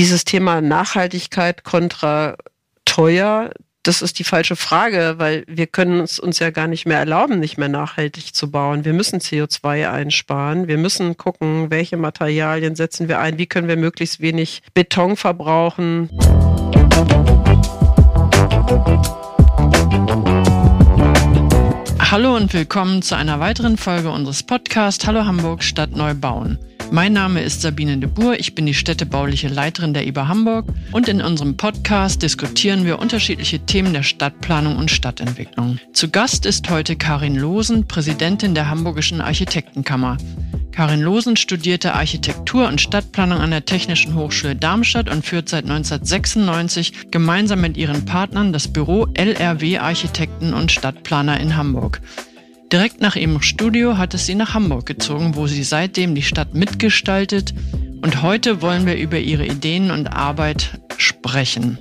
dieses Thema Nachhaltigkeit kontra teuer, das ist die falsche Frage, weil wir können es uns ja gar nicht mehr erlauben, nicht mehr nachhaltig zu bauen. Wir müssen CO2 einsparen. Wir müssen gucken, welche Materialien setzen wir ein, wie können wir möglichst wenig Beton verbrauchen. Hallo und willkommen zu einer weiteren Folge unseres Podcasts Hallo Hamburg Stadt neu bauen. Mein Name ist Sabine de Boer, ich bin die städtebauliche Leiterin der IBA Hamburg und in unserem Podcast diskutieren wir unterschiedliche Themen der Stadtplanung und Stadtentwicklung. Zu Gast ist heute Karin Losen, Präsidentin der Hamburgischen Architektenkammer. Karin Losen studierte Architektur und Stadtplanung an der Technischen Hochschule Darmstadt und führt seit 1996 gemeinsam mit ihren Partnern das Büro LRW Architekten und Stadtplaner in Hamburg. Direkt nach ihrem Studio hat es sie nach Hamburg gezogen, wo sie seitdem die Stadt mitgestaltet. Und heute wollen wir über ihre Ideen und Arbeit sprechen.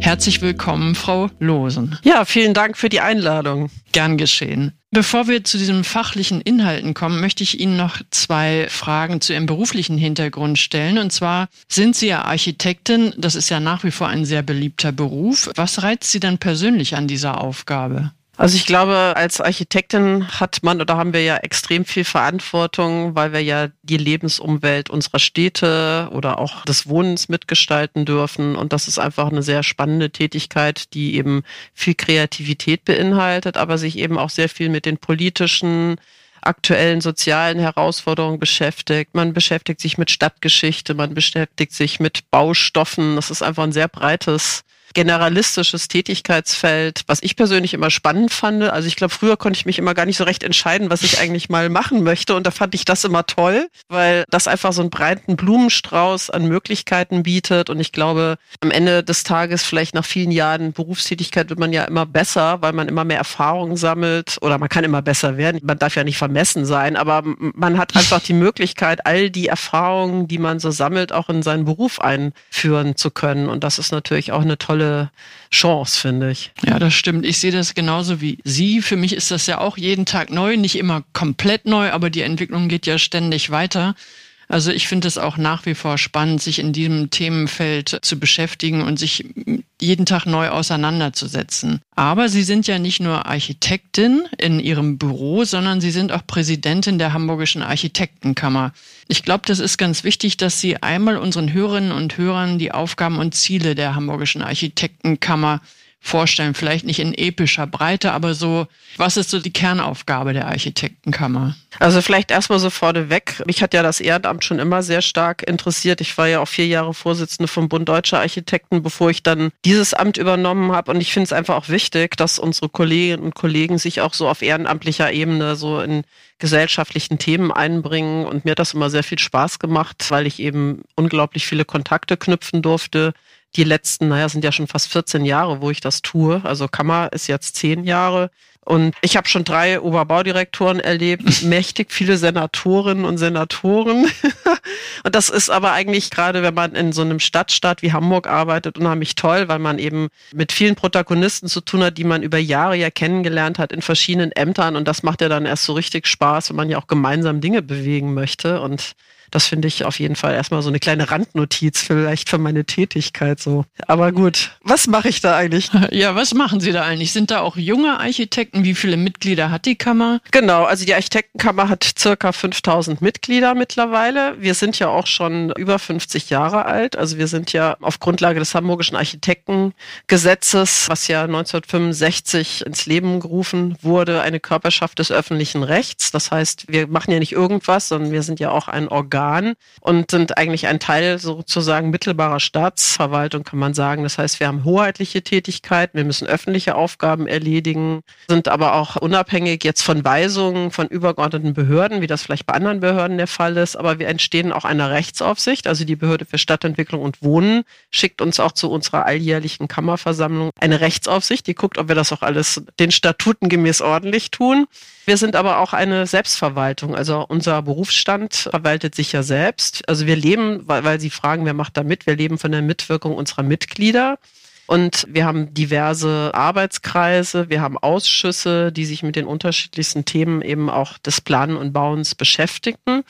Herzlich willkommen, Frau Losen. Ja, vielen Dank für die Einladung. Gern geschehen. Bevor wir zu diesen fachlichen Inhalten kommen, möchte ich Ihnen noch zwei Fragen zu Ihrem beruflichen Hintergrund stellen. Und zwar sind Sie ja Architektin. Das ist ja nach wie vor ein sehr beliebter Beruf. Was reizt Sie denn persönlich an dieser Aufgabe? Also ich glaube, als Architektin hat man oder haben wir ja extrem viel Verantwortung, weil wir ja die Lebensumwelt unserer Städte oder auch des Wohnens mitgestalten dürfen. Und das ist einfach eine sehr spannende Tätigkeit, die eben viel Kreativität beinhaltet, aber sich eben auch sehr viel mit den politischen aktuellen sozialen Herausforderungen beschäftigt. Man beschäftigt sich mit Stadtgeschichte, man beschäftigt sich mit Baustoffen. Das ist einfach ein sehr breites generalistisches Tätigkeitsfeld, was ich persönlich immer spannend fand. Also ich glaube, früher konnte ich mich immer gar nicht so recht entscheiden, was ich eigentlich mal machen möchte. Und da fand ich das immer toll, weil das einfach so einen breiten Blumenstrauß an Möglichkeiten bietet. Und ich glaube, am Ende des Tages, vielleicht nach vielen Jahren Berufstätigkeit, wird man ja immer besser, weil man immer mehr Erfahrungen sammelt oder man kann immer besser werden. Man darf ja nicht vermessen sein, aber man hat einfach die Möglichkeit, all die Erfahrungen, die man so sammelt, auch in seinen Beruf einführen zu können. Und das ist natürlich auch eine tolle tolle Chance, finde ich. Ja, das stimmt. Ich sehe das genauso wie Sie. Für mich ist das ja auch jeden Tag neu, nicht immer komplett neu, aber die Entwicklung geht ja ständig weiter. Also ich finde es auch nach wie vor spannend, sich in diesem Themenfeld zu beschäftigen und sich jeden Tag neu auseinanderzusetzen. Aber Sie sind ja nicht nur Architektin in Ihrem Büro, sondern Sie sind auch Präsidentin der Hamburgischen Architektenkammer. Ich glaube, das ist ganz wichtig, dass Sie einmal unseren Hörerinnen und Hörern die Aufgaben und Ziele der Hamburgischen Architektenkammer vorstellen. Vielleicht nicht in epischer Breite, aber so, was ist so die Kernaufgabe der Architektenkammer? Also vielleicht erstmal so vorneweg. Mich hat ja das Ehrenamt schon immer sehr stark interessiert. Ich war ja auch vier Jahre Vorsitzende vom Bund Deutscher Architekten, bevor ich dann dieses Amt übernommen habe. Und ich finde es einfach auch wichtig, dass unsere Kolleginnen und Kollegen sich auch so auf ehrenamtlicher Ebene so in gesellschaftlichen Themen einbringen. Und mir hat das immer sehr viel Spaß gemacht, weil ich eben unglaublich viele Kontakte knüpfen durfte die letzten, naja, sind ja schon fast 14 Jahre, wo ich das tue. Also Kammer ist jetzt zehn Jahre. Und ich habe schon drei Oberbaudirektoren erlebt, mächtig viele Senatorinnen und Senatoren. und das ist aber eigentlich gerade, wenn man in so einem Stadtstaat wie Hamburg arbeitet, unheimlich toll, weil man eben mit vielen Protagonisten zu tun hat, die man über Jahre ja kennengelernt hat in verschiedenen Ämtern. Und das macht ja dann erst so richtig Spaß, wenn man ja auch gemeinsam Dinge bewegen möchte. Und das finde ich auf jeden Fall erstmal so eine kleine Randnotiz vielleicht für meine Tätigkeit so. Aber gut, was mache ich da eigentlich? Ja, was machen Sie da eigentlich? Sind da auch junge Architekten? Wie viele Mitglieder hat die Kammer? Genau, also die Architektenkammer hat circa 5000 Mitglieder mittlerweile. Wir sind ja auch schon über 50 Jahre alt. Also wir sind ja auf Grundlage des Hamburgischen Architektengesetzes, was ja 1965 ins Leben gerufen wurde, eine Körperschaft des öffentlichen Rechts. Das heißt, wir machen ja nicht irgendwas, sondern wir sind ja auch ein Organ Organ und sind eigentlich ein Teil sozusagen mittelbarer Staatsverwaltung, kann man sagen. Das heißt, wir haben hoheitliche Tätigkeiten, wir müssen öffentliche Aufgaben erledigen, sind aber auch unabhängig jetzt von Weisungen von übergeordneten Behörden, wie das vielleicht bei anderen Behörden der Fall ist. Aber wir entstehen auch einer Rechtsaufsicht. Also die Behörde für Stadtentwicklung und Wohnen schickt uns auch zu unserer alljährlichen Kammerversammlung eine Rechtsaufsicht, die guckt, ob wir das auch alles den Statuten gemäß ordentlich tun. Wir sind aber auch eine Selbstverwaltung. Also unser Berufsstand verwaltet sich ja selbst. Also wir leben, weil, weil Sie fragen, wer macht da mit? Wir leben von der Mitwirkung unserer Mitglieder. Und wir haben diverse Arbeitskreise, wir haben Ausschüsse, die sich mit den unterschiedlichsten Themen eben auch des Planen und Bauens beschäftigen.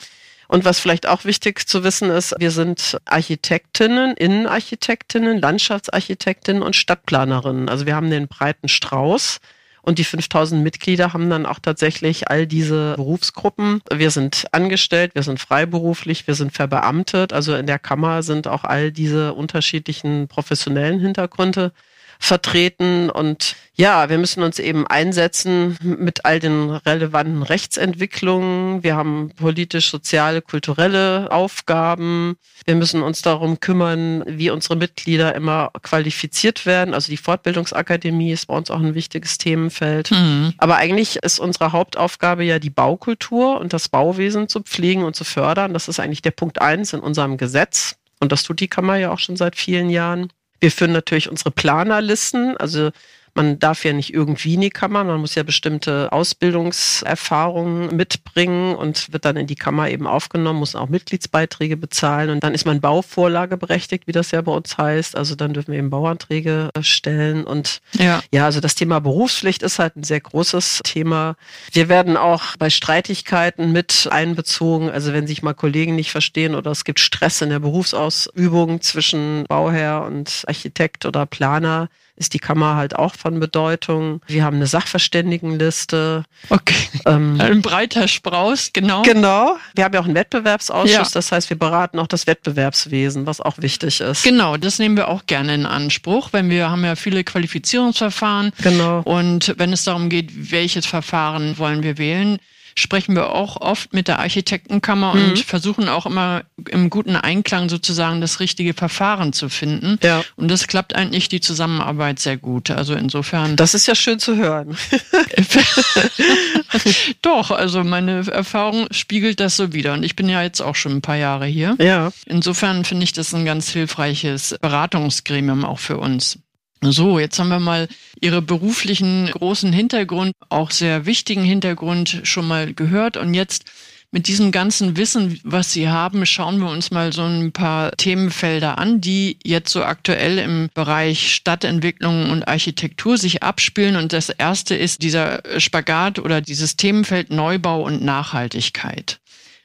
Und was vielleicht auch wichtig zu wissen ist, wir sind Architektinnen, Innenarchitektinnen, Landschaftsarchitektinnen und Stadtplanerinnen. Also wir haben den breiten Strauß. Und die 5000 Mitglieder haben dann auch tatsächlich all diese Berufsgruppen. Wir sind angestellt, wir sind freiberuflich, wir sind verbeamtet. Also in der Kammer sind auch all diese unterschiedlichen professionellen Hintergründe vertreten. Und ja, wir müssen uns eben einsetzen mit all den relevanten Rechtsentwicklungen. Wir haben politisch, soziale, kulturelle Aufgaben. Wir müssen uns darum kümmern, wie unsere Mitglieder immer qualifiziert werden. Also die Fortbildungsakademie ist bei uns auch ein wichtiges Themenfeld. Mhm. Aber eigentlich ist unsere Hauptaufgabe ja die Baukultur und das Bauwesen zu pflegen und zu fördern. Das ist eigentlich der Punkt eins in unserem Gesetz. Und das tut die Kammer ja auch schon seit vielen Jahren. Wir führen natürlich unsere Planerlisten, also man darf ja nicht irgendwie in die Kammer, man muss ja bestimmte Ausbildungserfahrungen mitbringen und wird dann in die Kammer eben aufgenommen, muss auch Mitgliedsbeiträge bezahlen und dann ist man Bauvorlage berechtigt, wie das ja bei uns heißt. Also dann dürfen wir eben Bauanträge stellen und ja, ja also das Thema Berufspflicht ist halt ein sehr großes Thema. Wir werden auch bei Streitigkeiten mit einbezogen, also wenn sich mal Kollegen nicht verstehen oder es gibt Stress in der Berufsausübung zwischen Bauherr und Architekt oder Planer, ist die Kammer halt auch von Bedeutung. Wir haben eine Sachverständigenliste. Okay. Ähm, Ein breiter Spross, genau. Genau. Wir haben ja auch einen Wettbewerbsausschuss, ja. das heißt, wir beraten auch das Wettbewerbswesen, was auch wichtig ist. Genau, das nehmen wir auch gerne in Anspruch, wenn wir haben ja viele Qualifizierungsverfahren. Genau. Und wenn es darum geht, welches Verfahren wollen wir wählen, sprechen wir auch oft mit der Architektenkammer mhm. und versuchen auch immer im guten Einklang sozusagen das richtige Verfahren zu finden. Ja. Und das klappt eigentlich die Zusammenarbeit sehr gut. Also insofern. Das ist ja schön zu hören. Doch, also meine Erfahrung spiegelt das so wieder. Und ich bin ja jetzt auch schon ein paar Jahre hier. Ja. Insofern finde ich das ein ganz hilfreiches Beratungsgremium auch für uns. So, jetzt haben wir mal Ihre beruflichen großen Hintergrund, auch sehr wichtigen Hintergrund schon mal gehört. Und jetzt mit diesem ganzen Wissen, was Sie haben, schauen wir uns mal so ein paar Themenfelder an, die jetzt so aktuell im Bereich Stadtentwicklung und Architektur sich abspielen. Und das erste ist dieser Spagat oder dieses Themenfeld Neubau und Nachhaltigkeit.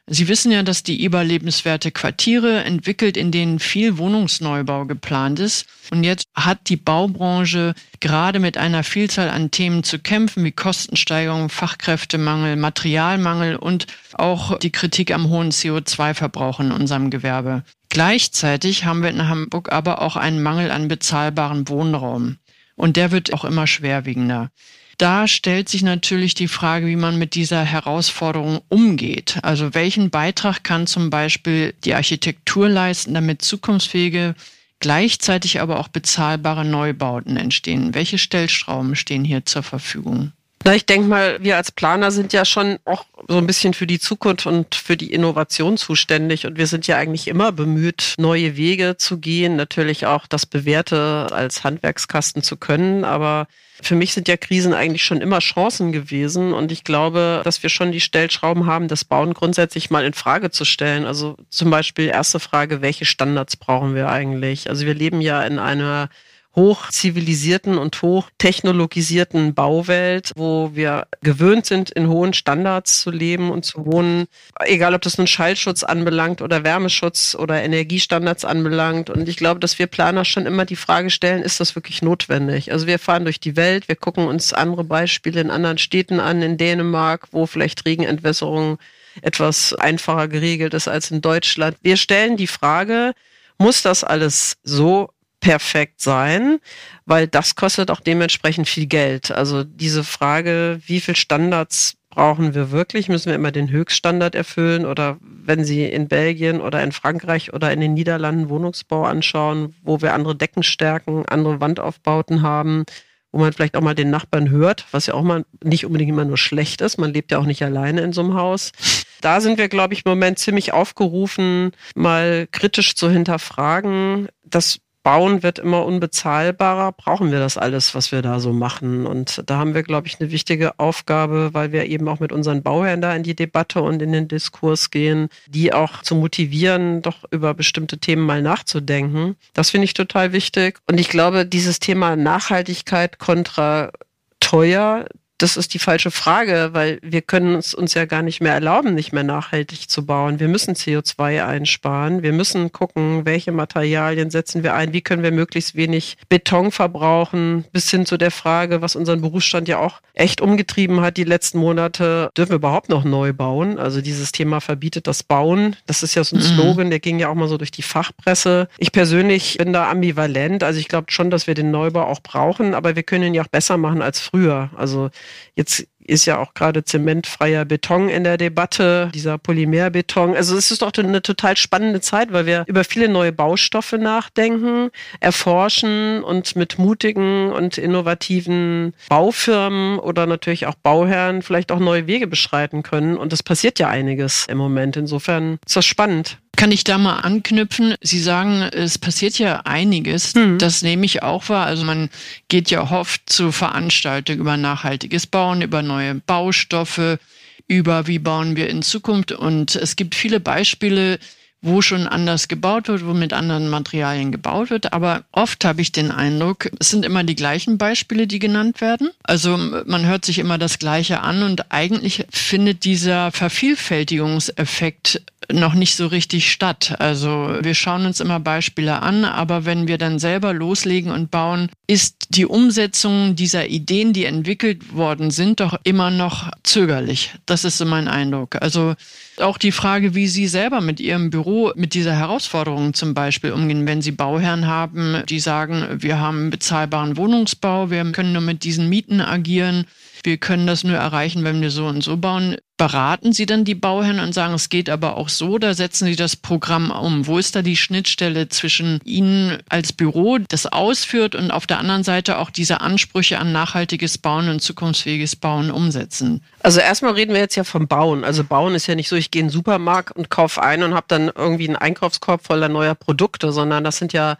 Sie wissen ja, dass die IBA lebenswerte Quartiere entwickelt, in denen viel Wohnungsneubau geplant ist. Und jetzt hat die Baubranche gerade mit einer Vielzahl an Themen zu kämpfen, wie Kostensteigerung, Fachkräftemangel, Materialmangel und auch die Kritik am hohen CO2-Verbrauch in unserem Gewerbe. Gleichzeitig haben wir in Hamburg aber auch einen Mangel an bezahlbarem Wohnraum. Und der wird auch immer schwerwiegender. Da stellt sich natürlich die Frage, wie man mit dieser Herausforderung umgeht. Also welchen Beitrag kann zum Beispiel die Architektur leisten, damit zukunftsfähige, gleichzeitig aber auch bezahlbare Neubauten entstehen? Welche Stellschrauben stehen hier zur Verfügung? Na, ich denke mal, wir als Planer sind ja schon auch so ein bisschen für die Zukunft und für die Innovation zuständig. Und wir sind ja eigentlich immer bemüht, neue Wege zu gehen, natürlich auch das Bewährte als Handwerkskasten zu können. Aber für mich sind ja Krisen eigentlich schon immer Chancen gewesen. Und ich glaube, dass wir schon die Stellschrauben haben, das Bauen grundsätzlich mal in Frage zu stellen. Also zum Beispiel erste Frage, welche Standards brauchen wir eigentlich? Also wir leben ja in einer hochzivilisierten und hochtechnologisierten Bauwelt, wo wir gewöhnt sind, in hohen Standards zu leben und zu wohnen, egal ob das nun Schallschutz anbelangt oder Wärmeschutz oder Energiestandards anbelangt. Und ich glaube, dass wir Planer schon immer die Frage stellen, ist das wirklich notwendig? Also wir fahren durch die Welt, wir gucken uns andere Beispiele in anderen Städten an, in Dänemark, wo vielleicht Regenentwässerung etwas einfacher geregelt ist als in Deutschland. Wir stellen die Frage, muss das alles so perfekt sein, weil das kostet auch dementsprechend viel Geld. Also diese Frage, wie viel Standards brauchen wir wirklich? Müssen wir immer den Höchststandard erfüllen? Oder wenn Sie in Belgien oder in Frankreich oder in den Niederlanden Wohnungsbau anschauen, wo wir andere Deckenstärken, andere Wandaufbauten haben, wo man vielleicht auch mal den Nachbarn hört, was ja auch mal nicht unbedingt immer nur schlecht ist. Man lebt ja auch nicht alleine in so einem Haus. Da sind wir, glaube ich, im Moment ziemlich aufgerufen, mal kritisch zu hinterfragen. Das Bauen wird immer unbezahlbarer. Brauchen wir das alles, was wir da so machen? Und da haben wir, glaube ich, eine wichtige Aufgabe, weil wir eben auch mit unseren Bauherren da in die Debatte und in den Diskurs gehen, die auch zu motivieren, doch über bestimmte Themen mal nachzudenken. Das finde ich total wichtig. Und ich glaube, dieses Thema Nachhaltigkeit kontra teuer, das ist die falsche Frage, weil wir können es uns ja gar nicht mehr erlauben, nicht mehr nachhaltig zu bauen. Wir müssen CO2 einsparen. Wir müssen gucken, welche Materialien setzen wir ein, wie können wir möglichst wenig Beton verbrauchen, bis hin zu der Frage, was unseren Berufsstand ja auch echt umgetrieben hat die letzten Monate. Dürfen wir überhaupt noch neu bauen? Also dieses Thema verbietet das Bauen. Das ist ja so ein mhm. Slogan, der ging ja auch mal so durch die Fachpresse. Ich persönlich bin da ambivalent. Also ich glaube schon, dass wir den Neubau auch brauchen, aber wir können ihn ja auch besser machen als früher. Also Jetzt ist ja auch gerade zementfreier Beton in der Debatte, dieser Polymerbeton. Also es ist doch eine total spannende Zeit, weil wir über viele neue Baustoffe nachdenken, erforschen und mit mutigen und innovativen Baufirmen oder natürlich auch Bauherren vielleicht auch neue Wege beschreiten können. Und es passiert ja einiges im Moment. Insofern ist das spannend. Kann ich da mal anknüpfen? Sie sagen, es passiert ja einiges. Mhm. Das nehme ich auch wahr. Also man geht ja oft zu Veranstaltungen über nachhaltiges Bauen, über neue Baustoffe, über wie bauen wir in Zukunft. Und es gibt viele Beispiele, wo schon anders gebaut wird, wo mit anderen Materialien gebaut wird. Aber oft habe ich den Eindruck, es sind immer die gleichen Beispiele, die genannt werden. Also man hört sich immer das Gleiche an und eigentlich findet dieser Vervielfältigungseffekt noch nicht so richtig statt. Also wir schauen uns immer Beispiele an, aber wenn wir dann selber loslegen und bauen, ist die Umsetzung dieser Ideen, die entwickelt worden sind, doch immer noch zögerlich. Das ist so mein Eindruck. Also auch die Frage, wie Sie selber mit Ihrem Büro mit dieser Herausforderung zum Beispiel umgehen, wenn Sie Bauherren haben, die sagen, wir haben bezahlbaren Wohnungsbau, wir können nur mit diesen Mieten agieren wir können das nur erreichen, wenn wir so und so bauen. Beraten Sie dann die Bauherren und sagen, es geht aber auch so, da setzen Sie das Programm um? Wo ist da die Schnittstelle zwischen Ihnen als Büro, das ausführt und auf der anderen Seite auch diese Ansprüche an nachhaltiges Bauen und zukunftsfähiges Bauen umsetzen? Also erstmal reden wir jetzt ja vom Bauen. Also Bauen ist ja nicht so, ich gehe in den Supermarkt und kaufe ein und habe dann irgendwie einen Einkaufskorb voller neuer Produkte, sondern das sind ja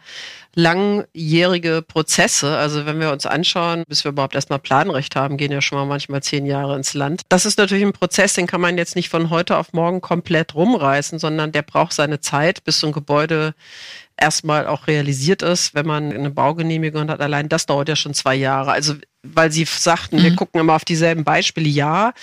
langjährige Prozesse. Also wenn wir uns anschauen, bis wir überhaupt erstmal Planrecht haben, gehen ja schon mal manchmal zehn Jahre ins Land. Das ist natürlich ein Prozess, den kann man jetzt nicht von heute auf morgen komplett rumreißen, sondern der braucht seine Zeit, bis so ein Gebäude erstmal auch realisiert ist, wenn man eine Baugenehmigung hat. Allein das dauert ja schon zwei Jahre. Also weil Sie sagten, mhm. wir gucken immer auf dieselben Beispiele. Ja,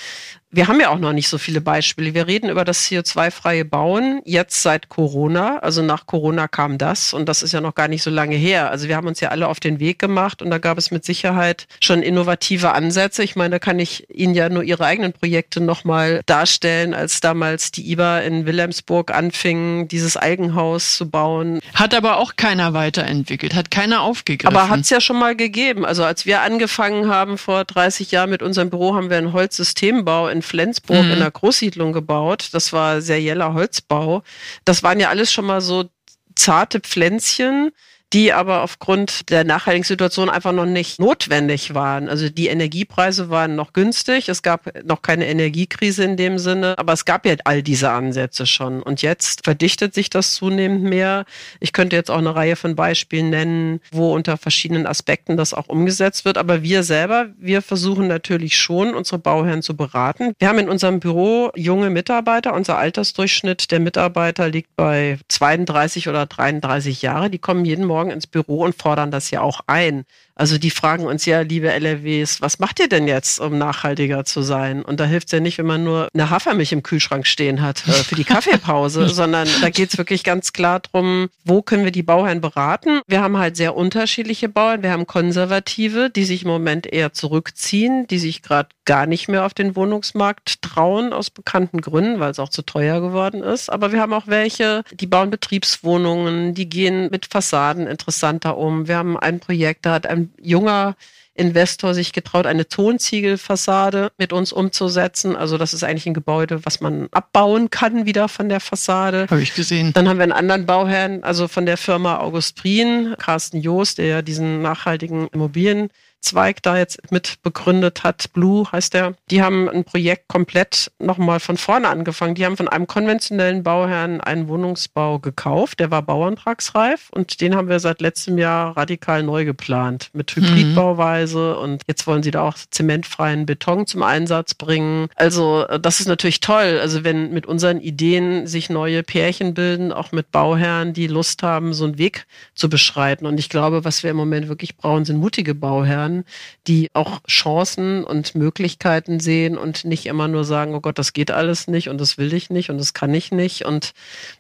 wir haben ja auch noch nicht so viele Beispiele. Wir reden über das CO2-freie Bauen jetzt seit Corona. Also nach Corona kam das und das ist ja noch gar nicht so lange her. Also wir haben uns ja alle auf den Weg gemacht und da gab es mit Sicherheit schon innovative Ansätze. Ich meine, da kann ich Ihnen ja nur Ihre eigenen Projekte nochmal darstellen, als damals die IBA in Wilhelmsburg anfing, dieses Algenhaus zu bauen. Hat aber auch keiner weiterentwickelt, hat keiner aufgegriffen. Aber hat es ja schon mal gegeben. Also als wir angefangen haben vor 30 Jahren mit unserem Büro, haben wir einen Holzsystembau in Flensburg mhm. in einer Großsiedlung gebaut. Das war serieller Holzbau. Das waren ja alles schon mal so zarte Pflänzchen, die aber aufgrund der nachhaltigen Situation einfach noch nicht notwendig waren. Also die Energiepreise waren noch günstig, es gab noch keine Energiekrise in dem Sinne, aber es gab ja all diese Ansätze schon. Und jetzt verdichtet sich das zunehmend mehr. Ich könnte jetzt auch eine Reihe von Beispielen nennen, wo unter verschiedenen Aspekten das auch umgesetzt wird. Aber wir selber, wir versuchen natürlich schon, unsere Bauherren zu beraten. Wir haben in unserem Büro junge Mitarbeiter. Unser Altersdurchschnitt der Mitarbeiter liegt bei 32 oder 33 Jahre. Die kommen jeden Morgen morgen ins Büro und fordern das ja auch ein. Also die fragen uns ja, liebe LRWs, was macht ihr denn jetzt, um nachhaltiger zu sein? Und da hilft es ja nicht, wenn man nur eine Hafermilch im Kühlschrank stehen hat äh, für die Kaffeepause, sondern da geht es wirklich ganz klar darum, wo können wir die Bauherren beraten? Wir haben halt sehr unterschiedliche Bauern. Wir haben Konservative, die sich im Moment eher zurückziehen, die sich gerade gar nicht mehr auf den Wohnungsmarkt trauen, aus bekannten Gründen, weil es auch zu teuer geworden ist. Aber wir haben auch welche, die bauen Betriebswohnungen, die gehen mit Fassaden interessanter um. Wir haben ein Projekt, da hat ein junger Investor sich getraut, eine Tonziegelfassade mit uns umzusetzen. Also das ist eigentlich ein Gebäude, was man abbauen kann wieder von der Fassade. Habe ich gesehen. Dann haben wir einen anderen Bauherrn, also von der Firma August Prien, Carsten Joost, der ja diesen nachhaltigen Immobilien Zweig da jetzt mit begründet hat, Blue heißt der, die haben ein Projekt komplett nochmal von vorne angefangen. Die haben von einem konventionellen Bauherrn einen Wohnungsbau gekauft, der war bauantragsreif und den haben wir seit letztem Jahr radikal neu geplant mit mhm. Hybridbauweise und jetzt wollen sie da auch zementfreien Beton zum Einsatz bringen. Also äh, das ist natürlich toll, also wenn mit unseren Ideen sich neue Pärchen bilden, auch mit Bauherren, die Lust haben, so einen Weg zu beschreiten und ich glaube, was wir im Moment wirklich brauchen, sind mutige Bauherren, an, die auch Chancen und Möglichkeiten sehen und nicht immer nur sagen, oh Gott, das geht alles nicht und das will ich nicht und das kann ich nicht. Und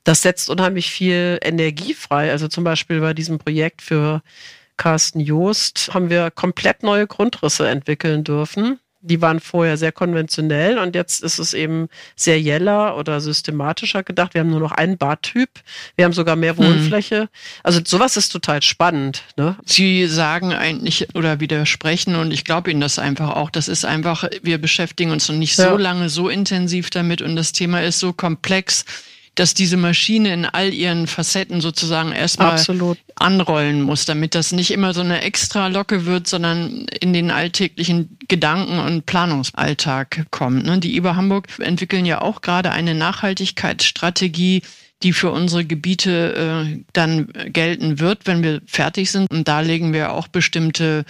das setzt unheimlich viel Energie frei. Also zum Beispiel bei diesem Projekt für Carsten Joost haben wir komplett neue Grundrisse entwickeln dürfen die waren vorher sehr konventionell und jetzt ist es eben serieller oder systematischer gedacht. Wir haben nur noch einen Bartyp, wir haben sogar mehr hm. Wohnfläche. Hm. Also sowas ist total spannend. Ne? Sie sagen eigentlich oder widersprechen und ich glaube Ihnen das einfach auch. Das ist einfach, wir beschäftigen uns noch nicht ja. so lange, so intensiv damit und das Thema ist so komplex dass diese Maschine in all ihren Facetten sozusagen erstmal Absolut. anrollen muss, damit das nicht immer so eine extra Locke wird, sondern in den alltäglichen Gedanken- und Planungsalltag kommt. Ne? Die IBA Hamburg entwickeln ja auch gerade eine Nachhaltigkeitsstrategie, die für unsere Gebiete äh, dann gelten wird, wenn wir fertig sind. Und da legen wir auch bestimmte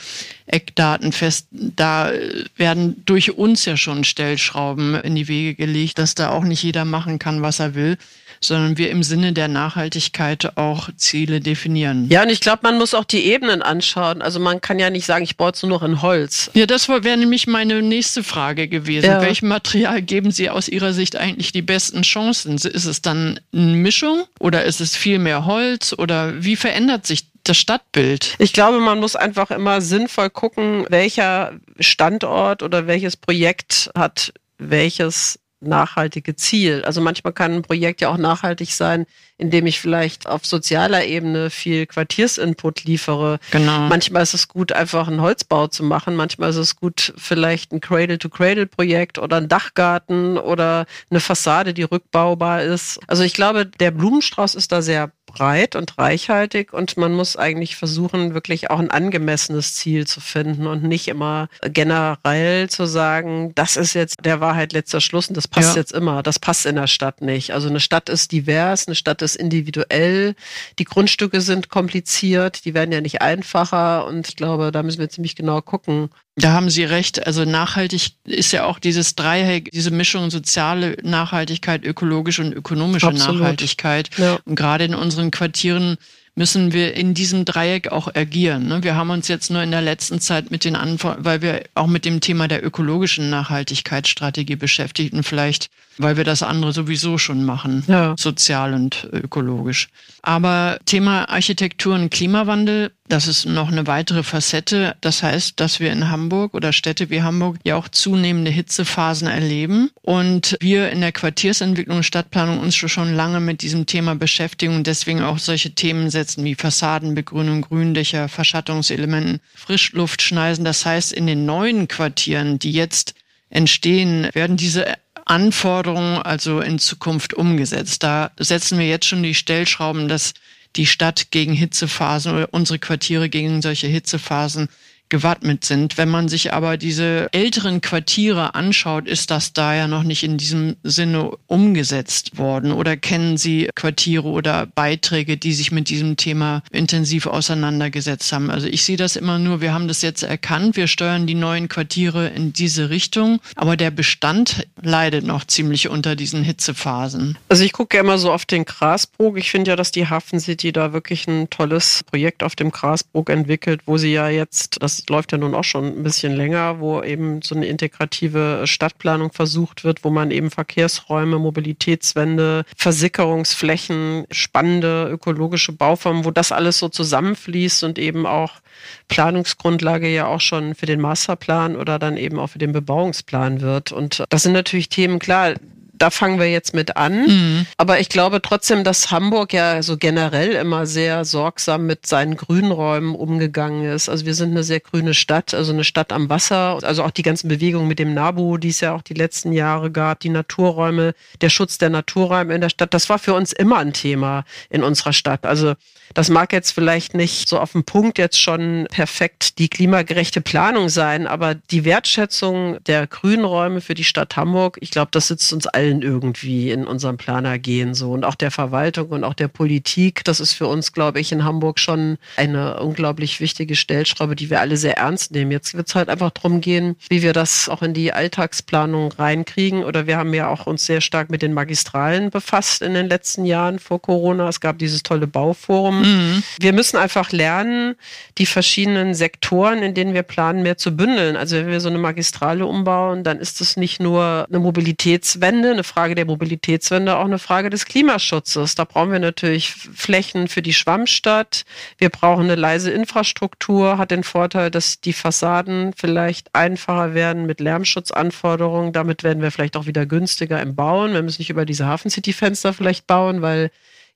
Eckdaten fest. Da werden durch uns ja schon Stellschrauben in die Wege gelegt, dass da auch nicht jeder machen kann, was er will sondern wir im Sinne der Nachhaltigkeit auch Ziele definieren. Ja, und ich glaube, man muss auch die Ebenen anschauen. Also man kann ja nicht sagen, ich baue jetzt nur noch in Holz. Ja, das wäre nämlich meine nächste Frage gewesen. Ja. Welchem Material geben Sie aus Ihrer Sicht eigentlich die besten Chancen? Ist es dann eine Mischung oder ist es viel mehr Holz oder wie verändert sich das Stadtbild? Ich glaube, man muss einfach immer sinnvoll gucken, welcher Standort oder welches Projekt hat welches nachhaltige Ziel. Also manchmal kann ein Projekt ja auch nachhaltig sein, indem ich vielleicht auf sozialer Ebene viel Quartiersinput liefere. Genau. Manchmal ist es gut, einfach einen Holzbau zu machen. Manchmal ist es gut, vielleicht ein Cradle-to-Cradle-Projekt oder ein Dachgarten oder eine Fassade, die rückbaubar ist. Also ich glaube, der Blumenstrauß ist da sehr breit und reichhaltig und man muss eigentlich versuchen, wirklich auch ein angemessenes Ziel zu finden und nicht immer generell zu sagen, das ist jetzt der Wahrheit letzter Schluss und das passt ja. jetzt immer. Das passt in der Stadt nicht. Also eine Stadt ist divers, eine Stadt ist individuell, die Grundstücke sind kompliziert, die werden ja nicht einfacher und ich glaube, da müssen wir ziemlich genau gucken, da haben Sie recht. Also nachhaltig ist ja auch dieses Dreieck, diese Mischung soziale Nachhaltigkeit, ökologische und ökonomische Absolut. Nachhaltigkeit. Ja. Und gerade in unseren Quartieren müssen wir in diesem Dreieck auch agieren. Ne? Wir haben uns jetzt nur in der letzten Zeit mit den Anforderungen, weil wir auch mit dem Thema der ökologischen Nachhaltigkeitsstrategie beschäftigt und vielleicht, weil wir das andere sowieso schon machen, ja. sozial und ökologisch. Aber Thema Architektur und Klimawandel, das ist noch eine weitere Facette. Das heißt, dass wir in Hamburg oder Städte wie Hamburg ja auch zunehmende Hitzephasen erleben und wir in der Quartiersentwicklung und Stadtplanung uns schon lange mit diesem Thema beschäftigen und deswegen auch solche Themen setzen wie Fassadenbegrünung, Gründächer, Verschattungselementen, Frischluftschneisen. Das heißt, in den neuen Quartieren, die jetzt entstehen, werden diese Anforderungen also in Zukunft umgesetzt. Da setzen wir jetzt schon die Stellschrauben, dass die Stadt gegen Hitzephasen oder unsere Quartiere gegen solche Hitzephasen gewappnet sind. Wenn man sich aber diese älteren Quartiere anschaut, ist das da ja noch nicht in diesem Sinne umgesetzt worden. Oder kennen Sie Quartiere oder Beiträge, die sich mit diesem Thema intensiv auseinandergesetzt haben? Also ich sehe das immer nur, wir haben das jetzt erkannt, wir steuern die neuen Quartiere in diese Richtung, aber der Bestand leidet noch ziemlich unter diesen Hitzephasen. Also ich gucke ja immer so auf den Grasbrook. Ich finde ja, dass die Hafen City da wirklich ein tolles Projekt auf dem Grasbrook entwickelt, wo sie ja jetzt, läuft ja nun auch schon ein bisschen länger, wo eben so eine integrative Stadtplanung versucht wird, wo man eben Verkehrsräume, Mobilitätswände, Versickerungsflächen, spannende ökologische Bauformen, wo das alles so zusammenfließt und eben auch Planungsgrundlage ja auch schon für den Masterplan oder dann eben auch für den Bebauungsplan wird. Und das sind natürlich Themen, klar, da fangen wir jetzt mit an. Mhm. Aber ich glaube trotzdem, dass Hamburg ja so generell immer sehr sorgsam mit seinen Grünräumen umgegangen ist. Also wir sind eine sehr grüne Stadt, also eine Stadt am Wasser. Also auch die ganzen Bewegungen mit dem NABU, die es ja auch die letzten Jahre gab, die Naturräume, der Schutz der Naturräume in der Stadt, das war für uns immer ein Thema in unserer Stadt. Also das mag jetzt vielleicht nicht so auf dem Punkt jetzt schon perfekt die klimagerechte Planung sein, aber die Wertschätzung der Grünräume für die Stadt Hamburg, ich glaube, das sitzt uns allen allen irgendwie in unserem Planer gehen so und auch der Verwaltung und auch der Politik. Das ist für uns, glaube ich, in Hamburg schon eine unglaublich wichtige Stellschraube, die wir alle sehr ernst nehmen. Jetzt wird es halt einfach darum gehen, wie wir das auch in die Alltagsplanung reinkriegen. Oder wir haben ja auch uns sehr stark mit den Magistralen befasst in den letzten Jahren vor Corona. Es gab dieses tolle Bauforum. Mhm. Wir müssen einfach lernen, die verschiedenen Sektoren, in denen wir planen, mehr zu bündeln. Also wenn wir so eine Magistrale umbauen, dann ist es nicht nur eine Mobilitätswende, eine Frage der Mobilitätswende, auch eine Frage des Klimaschutzes. Da brauchen wir natürlich Flächen für die Schwammstadt. Wir brauchen eine leise Infrastruktur, hat den Vorteil, dass die Fassaden vielleicht einfacher werden mit Lärmschutzanforderungen. Damit werden wir vielleicht auch wieder günstiger im Bauen. Wir müssen nicht über diese Hafen City Fenster vielleicht bauen, weil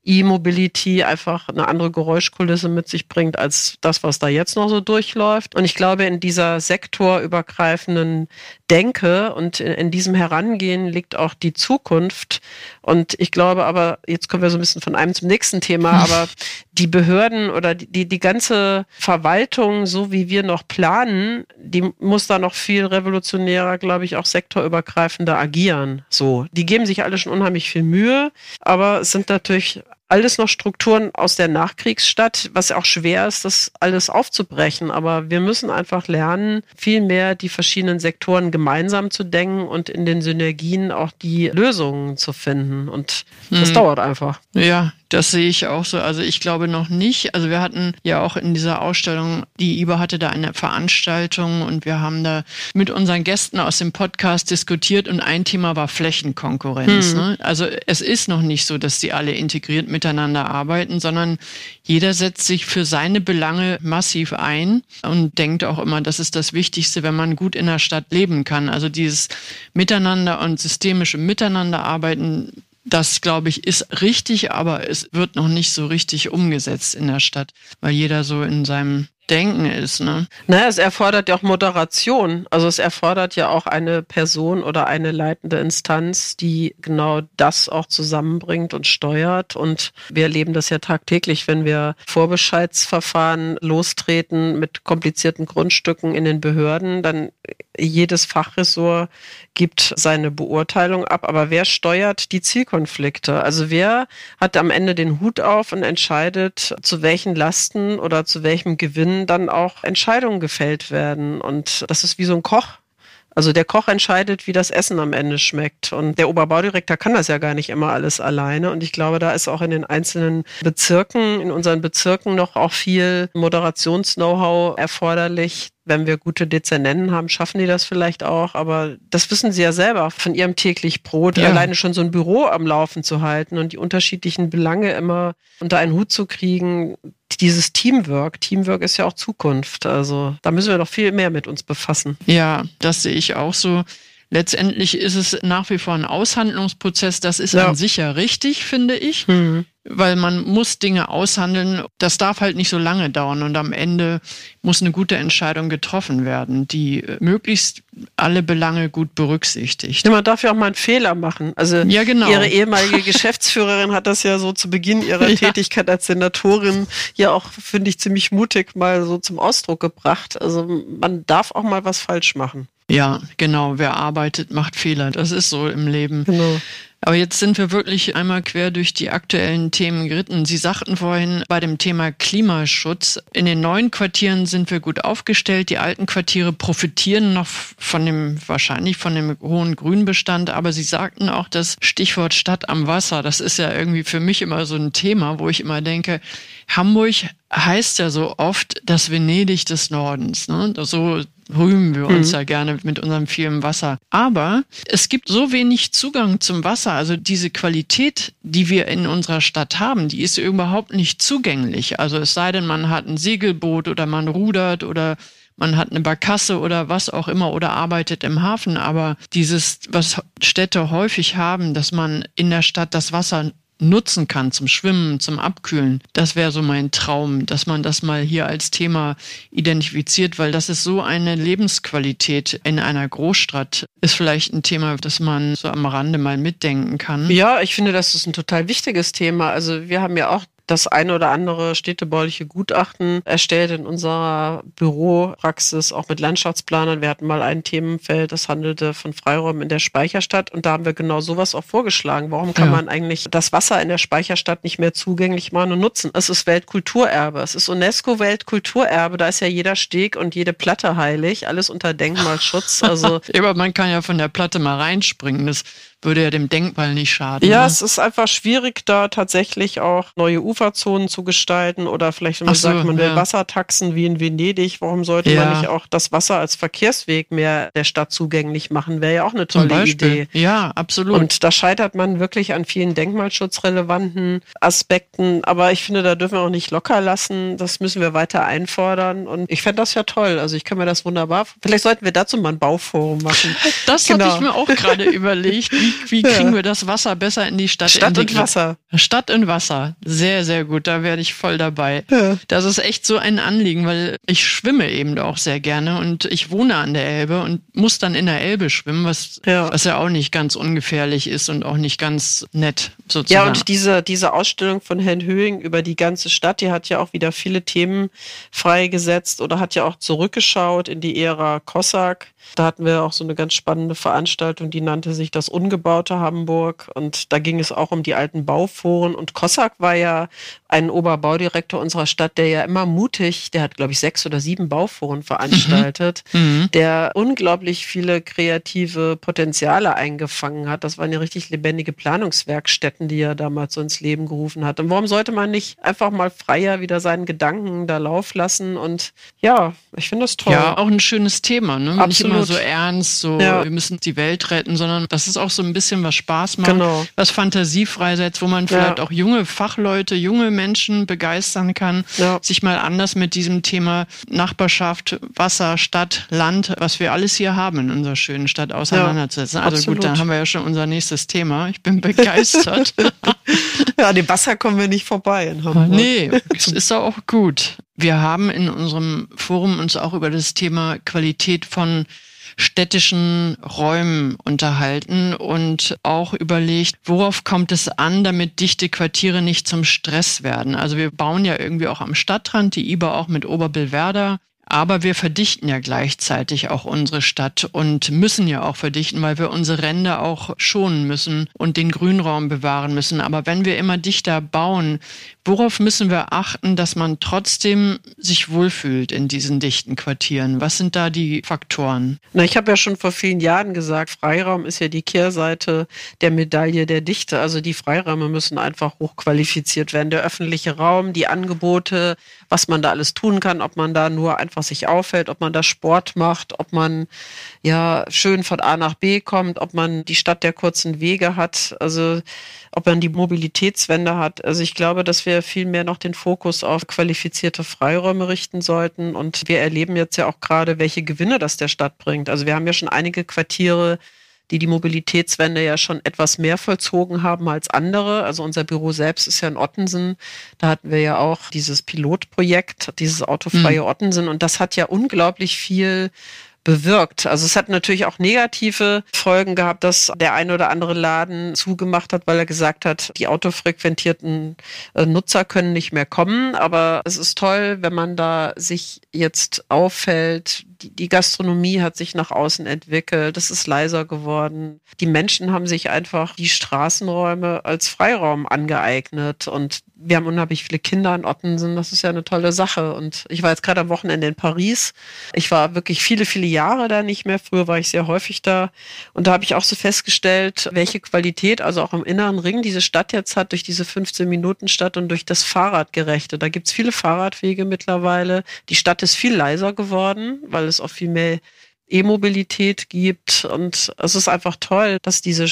E-Mobility einfach eine andere Geräuschkulisse mit sich bringt als das, was da jetzt noch so durchläuft. Und ich glaube, in dieser sektorübergreifenden Denke und in, in diesem Herangehen liegt auch die Zukunft. Und ich glaube aber, jetzt kommen wir so ein bisschen von einem zum nächsten Thema, aber die Behörden oder die, die ganze Verwaltung, so wie wir noch planen, die muss da noch viel revolutionärer, glaube ich, auch sektorübergreifender agieren. So, die geben sich alle schon unheimlich viel Mühe, aber es sind natürlich alles noch Strukturen aus der Nachkriegsstadt, was auch schwer ist, das alles aufzubrechen. Aber wir müssen einfach lernen, viel mehr die verschiedenen Sektoren gemeinsam zu denken und in den Synergien auch die Lösungen zu finden. Und das hm. dauert einfach. Ja, das sehe ich auch so. Also ich glaube noch nicht. Also wir hatten ja auch in dieser Ausstellung, die IBA hatte da eine Veranstaltung und wir haben da mit unseren Gästen aus dem Podcast diskutiert und ein Thema war Flächenkonkurrenz. Hm. Ne? Also es ist noch nicht so, dass die alle integriert miteinander arbeiten, sondern jeder setzt sich für seine Belange massiv ein und denkt auch immer, das ist das Wichtigste, wenn man gut in der Stadt leben kann. Also dieses Miteinander und systemische Miteinander arbeiten das, glaube ich, ist richtig, aber es wird noch nicht so richtig umgesetzt in der Stadt, weil jeder so in seinem Denken ist. Ne? Naja, es erfordert ja auch Moderation. Also es erfordert ja auch eine Person oder eine leitende Instanz, die genau das auch zusammenbringt und steuert. Und wir erleben das ja tagtäglich, wenn wir Vorbescheidsverfahren lostreten mit komplizierten Grundstücken in den Behörden, dann jedes Fachressort gibt seine Beurteilung ab, aber wer steuert die Zielkonflikte? Also wer hat am Ende den Hut auf und entscheidet, zu welchen Lasten oder zu welchem Gewinn dann auch Entscheidungen gefällt werden? Und das ist wie so ein Koch. Also der Koch entscheidet, wie das Essen am Ende schmeckt. Und der Oberbaudirektor kann das ja gar nicht immer alles alleine. Und ich glaube, da ist auch in den einzelnen Bezirken, in unseren Bezirken noch auch viel Moderations-Know-how erforderlich, wenn wir gute Dezernenten haben, schaffen die das vielleicht auch. Aber das wissen sie ja selber von ihrem täglich Brot, ja. alleine schon so ein Büro am Laufen zu halten und die unterschiedlichen Belange immer unter einen Hut zu kriegen. Dieses Teamwork, Teamwork ist ja auch Zukunft. Also da müssen wir noch viel mehr mit uns befassen. Ja, das sehe ich auch so. Letztendlich ist es nach wie vor ein Aushandlungsprozess. Das ist ja. an sich ja richtig, finde ich. Mhm weil man muss Dinge aushandeln. Das darf halt nicht so lange dauern und am Ende muss eine gute Entscheidung getroffen werden, die möglichst alle Belange gut berücksichtigt. Ja, man darf ja auch mal einen Fehler machen. Also ja, genau. ihre ehemalige Geschäftsführerin hat das ja so zu Beginn ihrer ja. Tätigkeit als Senatorin ja auch, finde ich, ziemlich mutig mal so zum Ausdruck gebracht. Also man darf auch mal was falsch machen. Ja, genau. Wer arbeitet, macht Fehler. Das ist so im Leben. Genau. Aber jetzt sind wir wirklich einmal quer durch die aktuellen Themen geritten. Sie sagten vorhin bei dem Thema Klimaschutz, in den neuen Quartieren sind wir gut aufgestellt. Die alten Quartiere profitieren noch von dem, wahrscheinlich von dem hohen Grünbestand. Aber Sie sagten auch das Stichwort Stadt am Wasser. Das ist ja irgendwie für mich immer so ein Thema, wo ich immer denke, Hamburg heißt ja so oft das Venedig des Nordens. Ne? So rühmen wir uns mhm. ja gerne mit unserem vielen Wasser. Aber es gibt so wenig Zugang zum Wasser. Also diese Qualität, die wir in unserer Stadt haben, die ist überhaupt nicht zugänglich. Also es sei denn, man hat ein Segelboot oder man rudert oder man hat eine Barkasse oder was auch immer oder arbeitet im Hafen. Aber dieses, was Städte häufig haben, dass man in der Stadt das Wasser nutzen kann zum Schwimmen, zum Abkühlen. Das wäre so mein Traum, dass man das mal hier als Thema identifiziert, weil das ist so eine Lebensqualität in einer Großstadt. Ist vielleicht ein Thema, das man so am Rande mal mitdenken kann. Ja, ich finde, das ist ein total wichtiges Thema. Also wir haben ja auch das eine oder andere städtebauliche Gutachten erstellt in unserer Büropraxis, auch mit Landschaftsplanern. Wir hatten mal ein Themenfeld, das handelte von Freiräumen in der Speicherstadt und da haben wir genau sowas auch vorgeschlagen. Warum kann ja. man eigentlich das Wasser in der Speicherstadt nicht mehr zugänglich machen und nutzen? Es ist Weltkulturerbe, es ist UNESCO-Weltkulturerbe, da ist ja jeder Steg und jede Platte heilig, alles unter Denkmalschutz. Also aber man kann ja von der Platte mal reinspringen. Das würde ja dem Denkmal nicht schaden. Ja, ne? es ist einfach schwierig, da tatsächlich auch neue Uferzonen zu gestalten oder vielleicht, wenn man so, sagt, man will ja. Wassertaxen wie in Venedig, warum sollte ja. man nicht auch das Wasser als Verkehrsweg mehr der Stadt zugänglich machen? Wäre ja auch eine tolle Idee. Ja, absolut. Und da scheitert man wirklich an vielen denkmalschutzrelevanten Aspekten. Aber ich finde, da dürfen wir auch nicht locker lassen. Das müssen wir weiter einfordern. Und ich fände das ja toll. Also ich kann mir das wunderbar. Vielleicht sollten wir dazu mal ein Bauforum machen. Das genau. hatte ich mir auch gerade überlegt. Wie wie kriegen ja. wir das Wasser besser in die Stadt? Stadt und Wasser. Stadt und Wasser. Sehr, sehr gut. Da werde ich voll dabei. Ja. Das ist echt so ein Anliegen, weil ich schwimme eben auch sehr gerne und ich wohne an der Elbe und muss dann in der Elbe schwimmen, was ja, was ja auch nicht ganz ungefährlich ist und auch nicht ganz nett sozusagen. Ja, und diese, diese Ausstellung von Herrn Höhing über die ganze Stadt, die hat ja auch wieder viele Themen freigesetzt oder hat ja auch zurückgeschaut in die Ära Cossack. Da hatten wir auch so eine ganz spannende Veranstaltung, die nannte sich das ungebaute Hamburg. Und da ging es auch um die alten Bauforen. Und Kossack war ja ein Oberbaudirektor unserer Stadt, der ja immer mutig, der hat, glaube ich, sechs oder sieben Bauforen veranstaltet, mhm. mhm. der unglaublich viele kreative Potenziale eingefangen hat. Das waren ja richtig lebendige Planungswerkstätten, die er damals so ins Leben gerufen hat. Und warum sollte man nicht einfach mal freier wieder seinen Gedanken da lauf lassen? Und ja, ich finde das toll. Ja, auch ein schönes Thema, ne? Absolut immer so ernst, so ja. wir müssen die Welt retten, sondern das ist auch so ein bisschen was Spaß macht, genau. was Fantasie freisetzt, wo man vielleicht ja. auch junge Fachleute, junge Menschen begeistern kann, ja. sich mal anders mit diesem Thema Nachbarschaft, Wasser, Stadt, Land, was wir alles hier haben in unserer schönen Stadt auseinanderzusetzen. also Absolut. gut, dann haben wir ja schon unser nächstes Thema. Ich bin begeistert. ja, dem Wasser kommen wir nicht vorbei in Hamburg. Nee, es ist auch gut. Wir haben in unserem Forum uns auch über das Thema Qualität von städtischen Räumen unterhalten und auch überlegt, worauf kommt es an, damit dichte Quartiere nicht zum Stress werden. Also wir bauen ja irgendwie auch am Stadtrand, die IBA auch mit Oberbillwerder aber wir verdichten ja gleichzeitig auch unsere Stadt und müssen ja auch verdichten, weil wir unsere Ränder auch schonen müssen und den Grünraum bewahren müssen. Aber wenn wir immer dichter bauen, worauf müssen wir achten, dass man trotzdem sich wohlfühlt in diesen dichten Quartieren? Was sind da die Faktoren? Na, ich habe ja schon vor vielen Jahren gesagt, Freiraum ist ja die Kehrseite der Medaille der Dichte. Also die Freiräume müssen einfach hochqualifiziert werden. Der öffentliche Raum, die Angebote, was man da alles tun kann, ob man da nur einfach sich aufhält, ob man da Sport macht, ob man ja schön von A nach B kommt, ob man die Stadt der kurzen Wege hat, also ob man die Mobilitätswende hat. Also ich glaube, dass wir viel mehr noch den Fokus auf qualifizierte Freiräume richten sollten. Und wir erleben jetzt ja auch gerade, welche Gewinne das der Stadt bringt. Also wir haben ja schon einige Quartiere, die die Mobilitätswende ja schon etwas mehr vollzogen haben als andere. Also unser Büro selbst ist ja in Ottensen. Da hatten wir ja auch dieses Pilotprojekt, dieses autofreie mhm. Ottensen. Und das hat ja unglaublich viel bewirkt. Also es hat natürlich auch negative Folgen gehabt, dass der ein oder andere Laden zugemacht hat, weil er gesagt hat, die autofrequentierten äh, Nutzer können nicht mehr kommen. Aber es ist toll, wenn man da sich jetzt auffällt. Die, Gastronomie hat sich nach außen entwickelt. Es ist leiser geworden. Die Menschen haben sich einfach die Straßenräume als Freiraum angeeignet und wir haben unheimlich viele Kinder in Ottensen. Das ist ja eine tolle Sache. Und ich war jetzt gerade am Wochenende in Paris. Ich war wirklich viele, viele Jahre da nicht mehr. Früher war ich sehr häufig da. Und da habe ich auch so festgestellt, welche Qualität, also auch im inneren Ring, diese Stadt jetzt hat durch diese 15-Minuten-Stadt und durch das Fahrradgerechte. Da gibt's viele Fahrradwege mittlerweile. Die Stadt ist viel leiser geworden, weil es auch viel mehr E-Mobilität gibt. Und es ist einfach toll, dass diese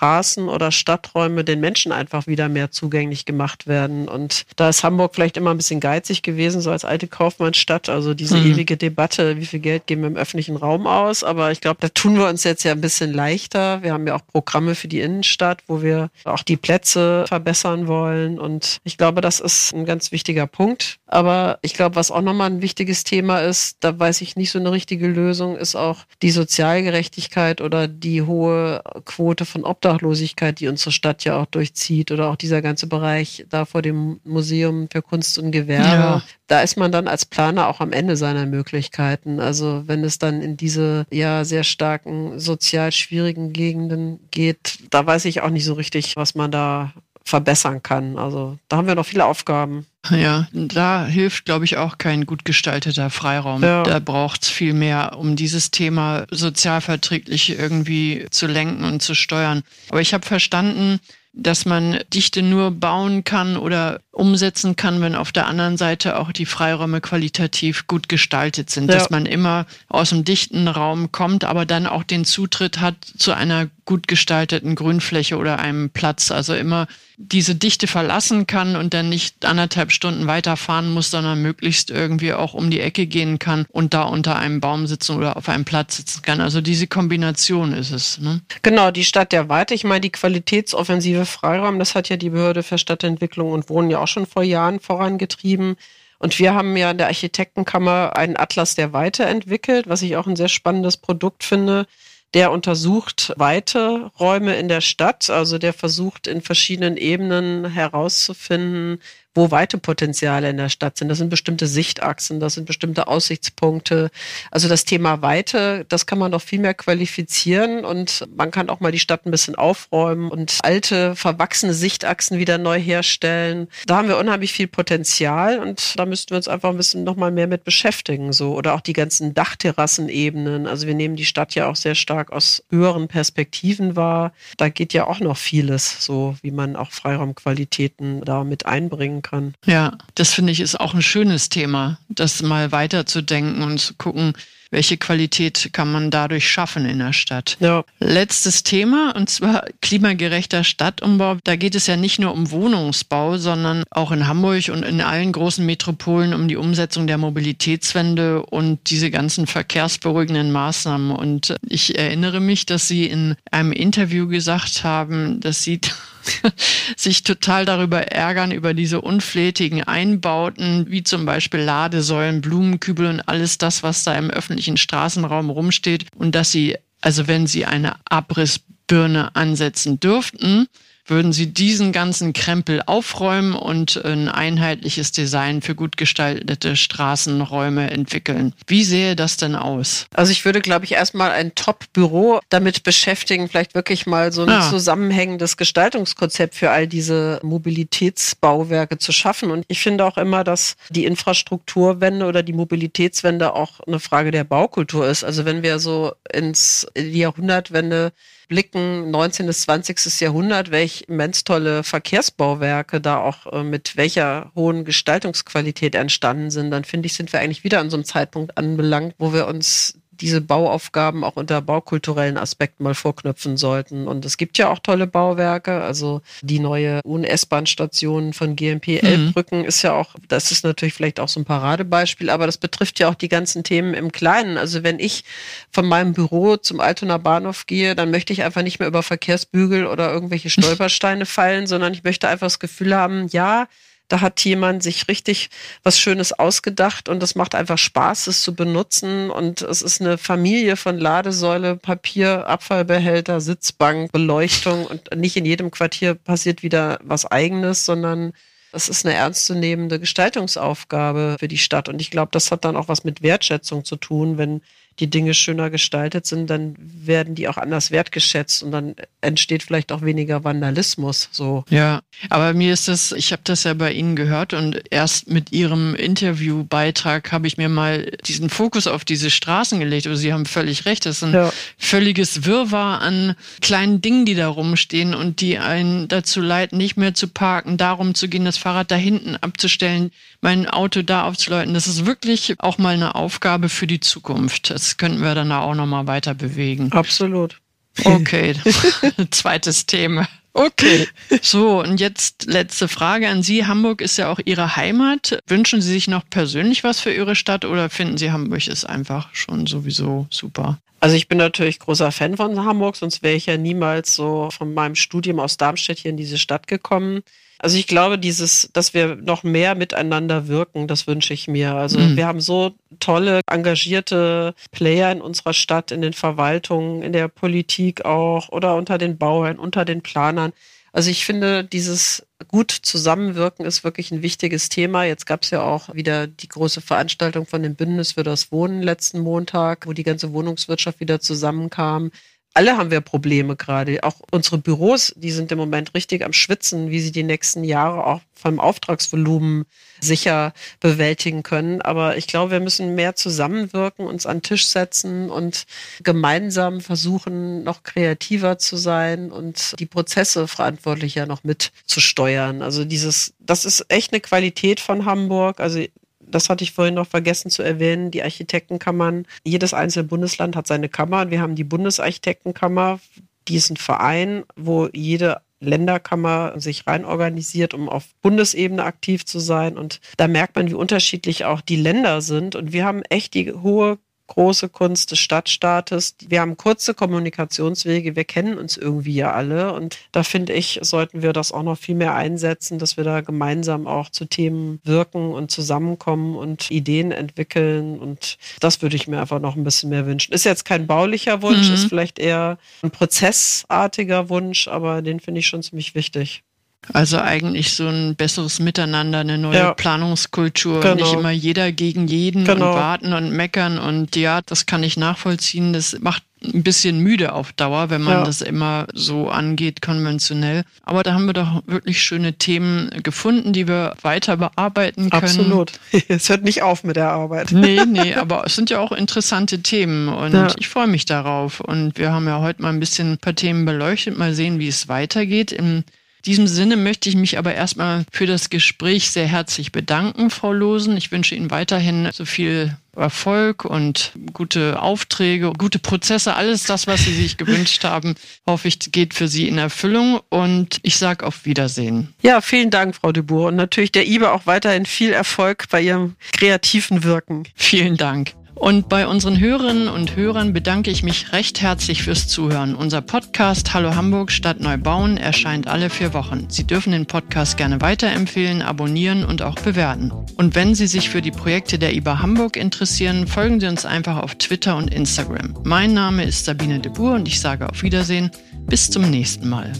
Straßen oder Stadträume den Menschen einfach wieder mehr zugänglich gemacht werden. Und da ist Hamburg vielleicht immer ein bisschen geizig gewesen, so als alte Kaufmannsstadt. Also diese mhm. ewige Debatte, wie viel Geld geben wir im öffentlichen Raum aus. Aber ich glaube, da tun wir uns jetzt ja ein bisschen leichter. Wir haben ja auch Programme für die Innenstadt, wo wir auch die Plätze verbessern wollen. Und ich glaube, das ist ein ganz wichtiger Punkt. Aber ich glaube, was auch nochmal ein wichtiges Thema ist, da weiß ich nicht so eine richtige Lösung, ist auch die Sozialgerechtigkeit oder die hohe Quote von Obdachlosen Obdachlosigkeit, die unsere Stadt ja auch durchzieht oder auch dieser ganze Bereich da vor dem Museum für Kunst und Gewerbe. Ja. Da ist man dann als Planer auch am Ende seiner Möglichkeiten. Also wenn es dann in diese ja sehr starken sozial schwierigen Gegenden geht, da weiß ich auch nicht so richtig, was man da verbessern kann. Also da haben wir noch viele Aufgaben. Ja, da hilft, glaube ich, auch kein gut gestalteter Freiraum. Ja. Da braucht es viel mehr, um dieses Thema sozialverträglich irgendwie zu lenken und zu steuern. Aber ich habe verstanden, dass man Dichte nur bauen kann oder umsetzen kann, wenn auf der anderen Seite auch die Freiräume qualitativ gut gestaltet sind, ja. dass man immer aus dem dichten Raum kommt, aber dann auch den Zutritt hat zu einer gut gestalteten Grünfläche oder einem Platz, also immer diese Dichte verlassen kann und dann nicht anderthalb Stunden weiterfahren muss, sondern möglichst irgendwie auch um die Ecke gehen kann und da unter einem Baum sitzen oder auf einem Platz sitzen kann. Also diese Kombination ist es. Ne? Genau, die Stadt der Weite. Ich meine, die Qualitätsoffensive Freiraum, das hat ja die Behörde für Stadtentwicklung und Wohnen ja auch schon vor Jahren vorangetrieben. Und wir haben ja in der Architektenkammer einen Atlas der Weite entwickelt, was ich auch ein sehr spannendes Produkt finde. Der untersucht weite Räume in der Stadt, also der versucht in verschiedenen Ebenen herauszufinden, wo weite Potenziale in der Stadt sind. Das sind bestimmte Sichtachsen, das sind bestimmte Aussichtspunkte. Also das Thema Weite, das kann man doch viel mehr qualifizieren und man kann auch mal die Stadt ein bisschen aufräumen und alte, verwachsene Sichtachsen wieder neu herstellen. Da haben wir unheimlich viel Potenzial und da müssten wir uns einfach ein bisschen nochmal mehr mit beschäftigen. So. Oder auch die ganzen Dachterrassenebenen. Also wir nehmen die Stadt ja auch sehr stark aus höheren Perspektiven wahr. Da geht ja auch noch vieles, so wie man auch Freiraumqualitäten da mit einbringen kann. Ja, das finde ich ist auch ein schönes Thema, das mal weiterzudenken und zu gucken, welche Qualität kann man dadurch schaffen in der Stadt. Ja. Letztes Thema, und zwar klimagerechter Stadtumbau. Da geht es ja nicht nur um Wohnungsbau, sondern auch in Hamburg und in allen großen Metropolen um die Umsetzung der Mobilitätswende und diese ganzen verkehrsberuhigenden Maßnahmen. Und ich erinnere mich, dass Sie in einem Interview gesagt haben, dass Sie sich total darüber ärgern, über diese unflätigen Einbauten, wie zum Beispiel Ladesäulen, Blumenkübel und alles das, was da im öffentlichen Straßenraum rumsteht. Und dass sie, also wenn sie eine Abrissbirne ansetzen dürften, würden Sie diesen ganzen Krempel aufräumen und ein einheitliches Design für gut gestaltete Straßenräume entwickeln. Wie sähe das denn aus? Also ich würde, glaube ich, erstmal ein Top-Büro damit beschäftigen, vielleicht wirklich mal so ein ja. zusammenhängendes Gestaltungskonzept für all diese Mobilitätsbauwerke zu schaffen. Und ich finde auch immer, dass die Infrastrukturwende oder die Mobilitätswende auch eine Frage der Baukultur ist. Also wenn wir so ins in die Jahrhundertwende blicken, 19. bis 20. Jahrhundert, welch immens tolle Verkehrsbauwerke da auch äh, mit welcher hohen Gestaltungsqualität entstanden sind, dann finde ich, sind wir eigentlich wieder an so einem Zeitpunkt anbelangt, wo wir uns diese Bauaufgaben auch unter baukulturellen Aspekten mal vorknüpfen sollten. Und es gibt ja auch tolle Bauwerke. Also die neue UN-S-Bahn-Station von GMP mhm. Elbbrücken ist ja auch, das ist natürlich vielleicht auch so ein Paradebeispiel, aber das betrifft ja auch die ganzen Themen im Kleinen. Also wenn ich von meinem Büro zum Altonaer Bahnhof gehe, dann möchte ich einfach nicht mehr über Verkehrsbügel oder irgendwelche Stolpersteine fallen, sondern ich möchte einfach das Gefühl haben, ja, da hat jemand sich richtig was Schönes ausgedacht und es macht einfach Spaß, es zu benutzen. Und es ist eine Familie von Ladesäule, Papier, Abfallbehälter, Sitzbank, Beleuchtung. Und nicht in jedem Quartier passiert wieder was Eigenes, sondern es ist eine ernstzunehmende Gestaltungsaufgabe für die Stadt. Und ich glaube, das hat dann auch was mit Wertschätzung zu tun, wenn die Dinge schöner gestaltet sind, dann werden die auch anders wertgeschätzt und dann entsteht vielleicht auch weniger Vandalismus. So. Ja, aber mir ist das, ich habe das ja bei Ihnen gehört und erst mit Ihrem Interviewbeitrag habe ich mir mal diesen Fokus auf diese Straßen gelegt. Also Sie haben völlig recht, das ist ein ja. völliges Wirrwarr an kleinen Dingen, die da rumstehen und die einen dazu leiten, nicht mehr zu parken, darum zu gehen, das Fahrrad da hinten abzustellen, mein Auto da aufzuleiten. Das ist wirklich auch mal eine Aufgabe für die Zukunft. Das könnten wir dann auch nochmal weiter bewegen. Absolut. Okay, zweites Thema. Okay. So, und jetzt letzte Frage an Sie. Hamburg ist ja auch Ihre Heimat. Wünschen Sie sich noch persönlich was für Ihre Stadt oder finden Sie Hamburg ist einfach schon sowieso super? Also ich bin natürlich großer Fan von Hamburg, sonst wäre ich ja niemals so von meinem Studium aus Darmstadt hier in diese Stadt gekommen. Also ich glaube, dieses, dass wir noch mehr miteinander wirken, das wünsche ich mir. Also mhm. wir haben so tolle, engagierte Player in unserer Stadt, in den Verwaltungen, in der Politik auch oder unter den Bauern, unter den Planern. Also ich finde, dieses gut Zusammenwirken ist wirklich ein wichtiges Thema. Jetzt gab es ja auch wieder die große Veranstaltung von dem Bündnis für das Wohnen letzten Montag, wo die ganze Wohnungswirtschaft wieder zusammenkam alle haben wir Probleme gerade. Auch unsere Büros, die sind im Moment richtig am Schwitzen, wie sie die nächsten Jahre auch vom Auftragsvolumen sicher bewältigen können. Aber ich glaube, wir müssen mehr zusammenwirken, uns an Tisch setzen und gemeinsam versuchen, noch kreativer zu sein und die Prozesse verantwortlicher noch mitzusteuern. Also dieses, das ist echt eine Qualität von Hamburg. Also das hatte ich vorhin noch vergessen zu erwähnen, die Architektenkammern. Jedes einzelne Bundesland hat seine Kammer. Wir haben die Bundesarchitektenkammer, die ist ein Verein, wo jede Länderkammer sich rein organisiert, um auf Bundesebene aktiv zu sein. Und da merkt man, wie unterschiedlich auch die Länder sind. Und wir haben echt die hohe große Kunst des Stadtstaates. Wir haben kurze Kommunikationswege, wir kennen uns irgendwie ja alle und da finde ich, sollten wir das auch noch viel mehr einsetzen, dass wir da gemeinsam auch zu Themen wirken und zusammenkommen und Ideen entwickeln und das würde ich mir einfach noch ein bisschen mehr wünschen. Ist jetzt kein baulicher Wunsch, mhm. ist vielleicht eher ein prozessartiger Wunsch, aber den finde ich schon ziemlich wichtig. Also eigentlich so ein besseres Miteinander, eine neue ja. Planungskultur, genau. nicht immer jeder gegen jeden genau. und warten und meckern und ja, das kann ich nachvollziehen. Das macht ein bisschen müde auf Dauer, wenn man ja. das immer so angeht, konventionell. Aber da haben wir doch wirklich schöne Themen gefunden, die wir weiter bearbeiten können. Absolut. Es hört nicht auf mit der Arbeit. Nee, nee, aber es sind ja auch interessante Themen und ja. ich freue mich darauf. Und wir haben ja heute mal ein bisschen ein paar Themen beleuchtet, mal sehen, wie es weitergeht. Im diesem Sinne möchte ich mich aber erstmal für das Gespräch sehr herzlich bedanken, Frau Losen. Ich wünsche Ihnen weiterhin so viel Erfolg und gute Aufträge, gute Prozesse, alles das, was Sie sich gewünscht haben, hoffe ich, geht für Sie in Erfüllung und ich sage auf Wiedersehen. Ja, vielen Dank, Frau de Boer und natürlich der IBE auch weiterhin viel Erfolg bei Ihrem kreativen Wirken. Vielen Dank. Und bei unseren Hörerinnen und Hörern bedanke ich mich recht herzlich fürs Zuhören. Unser Podcast Hallo Hamburg Stadt Neubauen erscheint alle vier Wochen. Sie dürfen den Podcast gerne weiterempfehlen, abonnieren und auch bewerten. Und wenn Sie sich für die Projekte der IBA Hamburg interessieren, folgen Sie uns einfach auf Twitter und Instagram. Mein Name ist Sabine de Boer und ich sage auf Wiedersehen. Bis zum nächsten Mal.